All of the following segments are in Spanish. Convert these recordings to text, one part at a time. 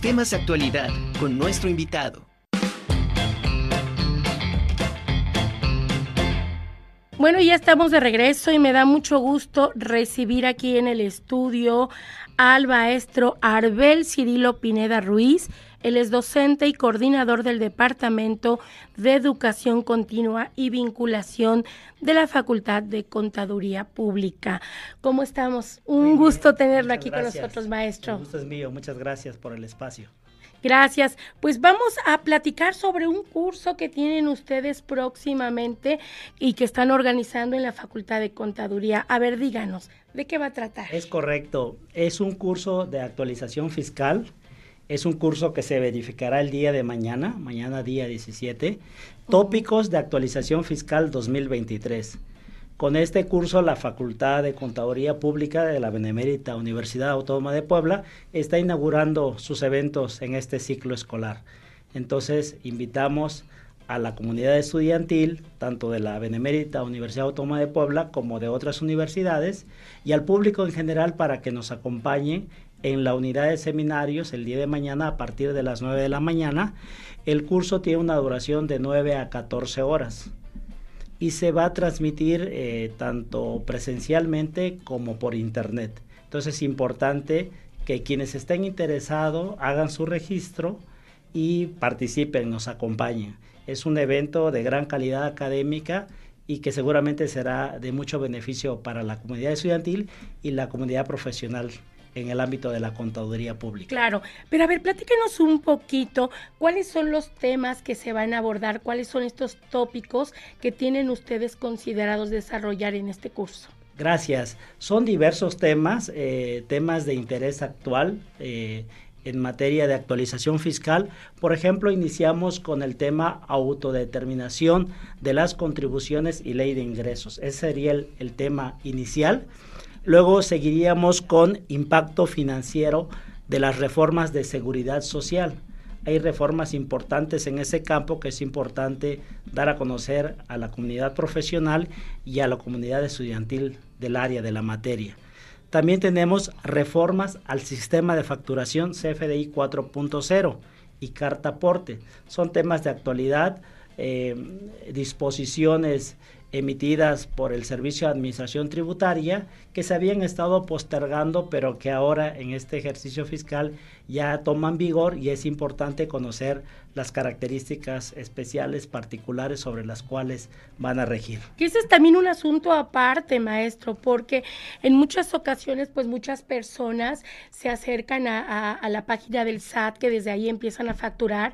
Temas de actualidad con nuestro invitado. Bueno, ya estamos de regreso y me da mucho gusto recibir aquí en el estudio al maestro Arbel Cirilo Pineda Ruiz. Él es docente y coordinador del Departamento de Educación Continua y Vinculación de la Facultad de Contaduría Pública. ¿Cómo estamos? Un gusto tenerlo aquí con nosotros, maestro. El gusto es mío. Muchas gracias por el espacio. Gracias. Pues vamos a platicar sobre un curso que tienen ustedes próximamente y que están organizando en la Facultad de Contaduría. A ver, díganos, ¿de qué va a tratar? Es correcto. Es un curso de actualización fiscal. Es un curso que se verificará el día de mañana, mañana día 17. Tópicos de actualización fiscal 2023. Con este curso, la Facultad de Contaduría Pública de la Benemérita Universidad Autónoma de Puebla está inaugurando sus eventos en este ciclo escolar. Entonces, invitamos a la comunidad estudiantil, tanto de la Benemérita Universidad Autónoma de Puebla como de otras universidades, y al público en general para que nos acompañen en la unidad de seminarios el día de mañana a partir de las 9 de la mañana. El curso tiene una duración de 9 a 14 horas y se va a transmitir eh, tanto presencialmente como por internet. Entonces es importante que quienes estén interesados hagan su registro y participen, nos acompañen. Es un evento de gran calidad académica y que seguramente será de mucho beneficio para la comunidad estudiantil y la comunidad profesional en el ámbito de la contaduría pública. Claro, pero a ver, platíquenos un poquito cuáles son los temas que se van a abordar, cuáles son estos tópicos que tienen ustedes considerados desarrollar en este curso. Gracias. Son diversos temas, eh, temas de interés actual. Eh, en materia de actualización fiscal. Por ejemplo, iniciamos con el tema autodeterminación de las contribuciones y ley de ingresos. Ese sería el, el tema inicial. Luego seguiríamos con impacto financiero de las reformas de seguridad social. Hay reformas importantes en ese campo que es importante dar a conocer a la comunidad profesional y a la comunidad estudiantil del área de la materia. También tenemos reformas al sistema de facturación CFDI 4.0 y carta aporte. Son temas de actualidad, eh, disposiciones emitidas por el Servicio de Administración Tributaria que se habían estado postergando, pero que ahora en este ejercicio fiscal ya toman vigor y es importante conocer las características especiales particulares sobre las cuales van a regir. Que ese es también un asunto aparte, maestro, porque en muchas ocasiones, pues muchas personas se acercan a, a la página del SAT, que desde ahí empiezan a facturar,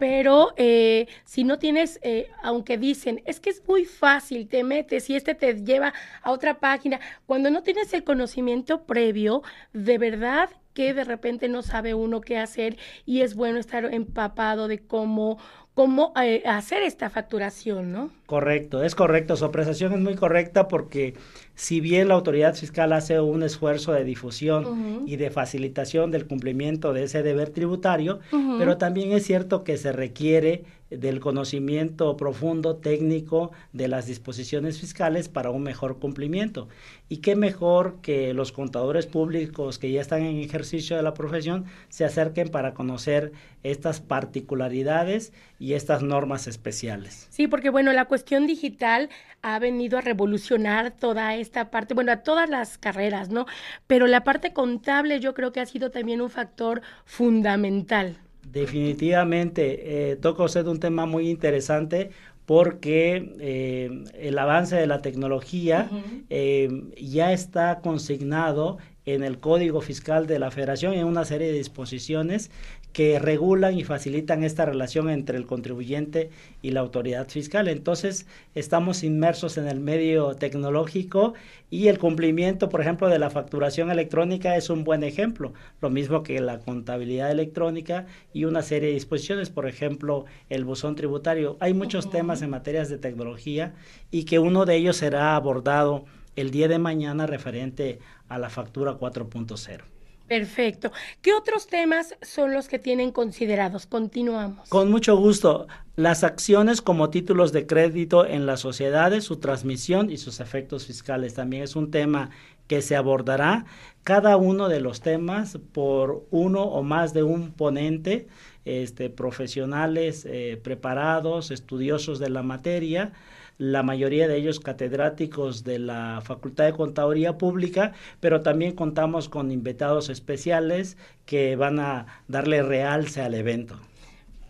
pero eh, si no tienes, eh, aunque dicen, es que es muy fácil, te metes y este te lleva a otra página, cuando no tienes el conocimiento previo, de verdad que de repente no sabe uno qué hacer y es bueno estar empapado de cómo cómo eh, hacer esta facturación, ¿no? Correcto, es correcto. Su apreciación es muy correcta porque si bien la autoridad fiscal hace un esfuerzo de difusión y de facilitación del cumplimiento de ese deber tributario, pero también es cierto que se requiere del conocimiento profundo técnico de las disposiciones fiscales para un mejor cumplimiento. Y qué mejor que los contadores públicos que ya están en ejercicio de la profesión se acerquen para conocer estas particularidades y estas normas especiales. Sí, porque bueno, la cuestión digital ha venido a revolucionar toda esta parte, bueno, a todas las carreras, ¿no? Pero la parte contable yo creo que ha sido también un factor fundamental. Definitivamente, eh, toca usted un tema muy interesante porque eh, el avance de la tecnología eh, ya está consignado en el Código Fiscal de la Federación en una serie de disposiciones que regulan y facilitan esta relación entre el contribuyente y la autoridad fiscal. Entonces, estamos inmersos en el medio tecnológico y el cumplimiento, por ejemplo, de la facturación electrónica es un buen ejemplo, lo mismo que la contabilidad electrónica y una serie de disposiciones, por ejemplo, el buzón tributario. Hay muchos temas en materias de tecnología y que uno de ellos será abordado el día de mañana referente a la factura 4.0. Perfecto. ¿Qué otros temas son los que tienen considerados? Continuamos. Con mucho gusto. Las acciones como títulos de crédito en las sociedades, su transmisión y sus efectos fiscales. También es un tema que se abordará cada uno de los temas por uno o más de un ponente, este, profesionales eh, preparados, estudiosos de la materia, la mayoría de ellos catedráticos de la Facultad de Contaduría Pública, pero también contamos con invitados especiales que van a darle realce al evento.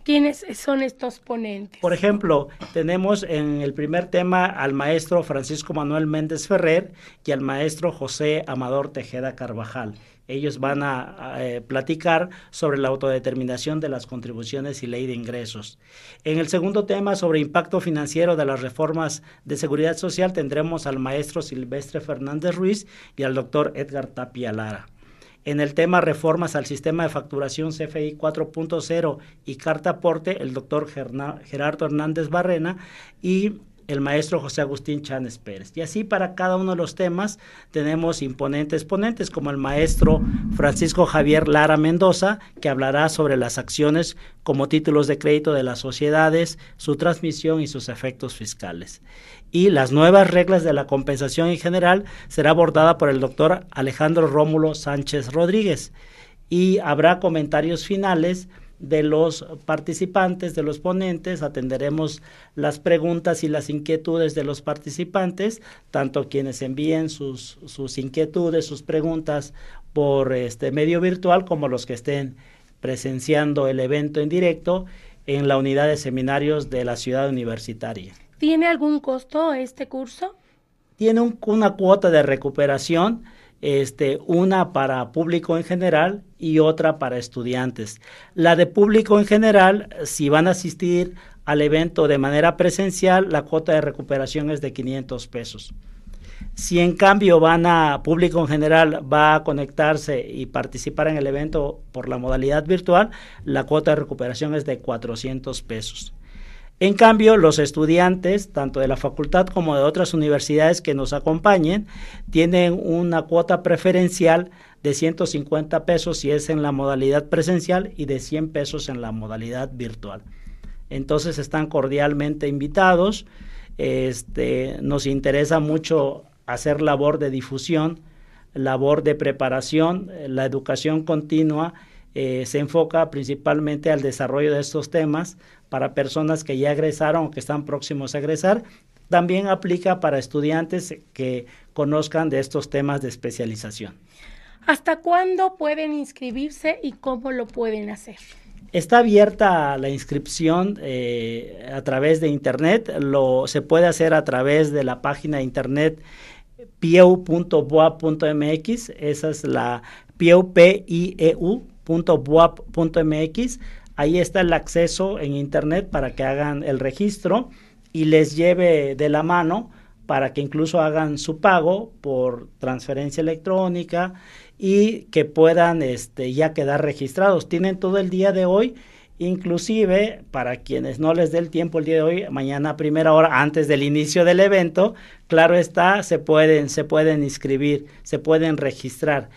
¿Quiénes son estos ponentes? Por ejemplo, tenemos en el primer tema al maestro Francisco Manuel Méndez Ferrer y al maestro José Amador Tejeda Carvajal. Ellos van a, eh, platicar sobre la autodeterminación de las contribuciones y ley de ingresos. En el segundo tema, sobre impacto financiero de las reformas de seguridad social, tendremos al maestro Silvestre Fernández Ruiz y al doctor Edgar Tapia Lara. En el tema reformas al sistema de facturación CFI 4.0 y carta aporte, el doctor Gerardo Hernández Barrena y el maestro José Agustín Chánes Pérez. Y así para cada uno de los temas tenemos imponentes ponentes como el maestro Francisco Javier Lara Mendoza, que hablará sobre las acciones como títulos de crédito de las sociedades, su transmisión y sus efectos fiscales. Y las nuevas reglas de la compensación en general será abordada por el doctor Alejandro Rómulo Sánchez Rodríguez. Y habrá comentarios finales de los participantes, de los ponentes, atenderemos las preguntas y las inquietudes de los participantes, tanto quienes envíen sus, sus inquietudes, sus preguntas por este medio virtual, como los que estén presenciando el evento en directo en la unidad de seminarios de la ciudad universitaria. ¿Tiene algún costo este curso? Tiene una cuota de recuperación este, una para público en general y otra para estudiantes. La de público en general, si van a asistir al evento de manera presencial, la cuota de recuperación es de 500 pesos. Si en cambio van a público en general va a conectarse y participar en el evento por la modalidad virtual, la cuota de recuperación es de 400 pesos. En cambio, los estudiantes, tanto de la facultad como de otras universidades que nos acompañen, tienen una cuota preferencial de 150 pesos si es en la modalidad presencial y de 100 pesos en la modalidad virtual. Entonces están cordialmente invitados. Este, nos interesa mucho hacer labor de difusión, labor de preparación, la educación continua eh, se enfoca principalmente al desarrollo de estos temas para personas que ya egresaron o que están próximos a egresar. También aplica para estudiantes que conozcan de estos temas de especialización. ¿Hasta cuándo pueden inscribirse y cómo lo pueden hacer? Está abierta la inscripción eh, a través de internet. Lo se puede hacer a través de la página de internet pieu.boa.mx. Esa es la pieu, Ahí está el acceso en internet para que hagan el registro y les lleve de la mano para que incluso hagan su pago por transferencia electrónica y que puedan este, ya quedar registrados. Tienen todo el día de hoy, inclusive para quienes no les dé el tiempo el día de hoy, mañana a primera hora, antes del inicio del evento, claro está, se pueden, se pueden inscribir, se pueden registrar.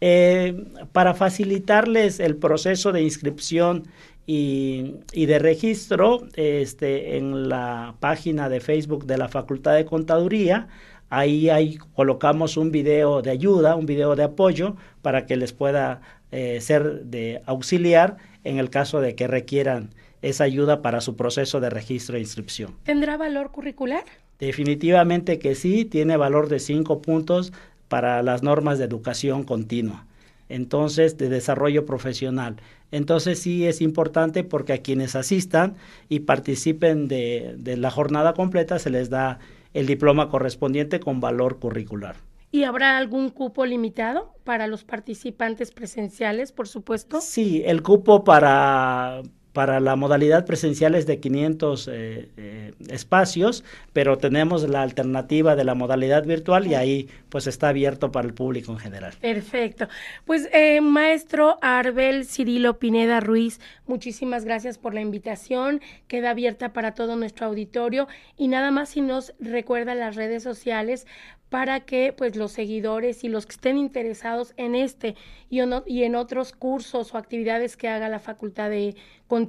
Eh, para facilitarles el proceso de inscripción y, de registro, este, en la página de Facebook de la Facultad de Contaduría, ahí, colocamos un video de ayuda, un video de apoyo para que les pueda eh, ser de auxiliar en el caso de que requieran esa ayuda para su proceso de registro e inscripción. ¿Tendrá valor curricular? Definitivamente que sí, tiene valor de cinco puntos para las normas de educación continua, entonces de desarrollo profesional. Entonces sí es importante porque a quienes asistan y participen de, de la jornada completa se les da el diploma correspondiente con valor curricular. ¿Y habrá algún cupo limitado para los participantes presenciales, por supuesto? Sí, el cupo para, para la modalidad presencial es de 500 eh, eh, espacios, pero tenemos la alternativa de la modalidad virtual y ahí pues está abierto para el público en general. Perfecto. Pues eh, maestro Arbel Cirilo Pineda Ruiz, muchísimas gracias por la invitación. Queda abierta para todo nuestro auditorio y nada más si nos recuerda las redes sociales para que pues los seguidores y los que estén interesados en este y, en otros cursos o actividades que haga la Facultad de Contaduría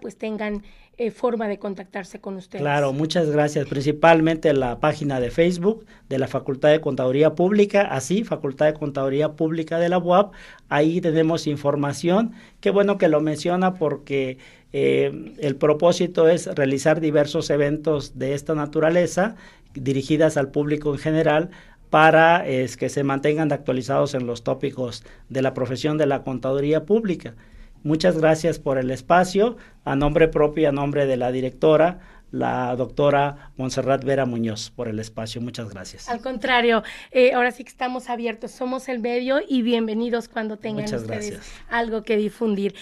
pues tengan eh, forma de contactarse con ustedes. Claro, muchas gracias. Principalmente la página de Facebook de la Facultad de Contaduría Pública, así, Facultad de Contaduría Pública de la UAP. Ahí tenemos información. Qué bueno que lo menciona porque eh, el propósito es realizar diversos eventos de esta naturaleza dirigidas al público en general para que se mantengan actualizados en los tópicos de la profesión de la contaduría pública. Muchas gracias por el espacio, a nombre propio y a nombre de la directora, la doctora Montserrat Vera Muñoz, por el espacio. Muchas gracias. Al contrario, eh, ahora sí que estamos abiertos, somos el medio y bienvenidos cuando tengan Muchas ustedes gracias. algo que difundir.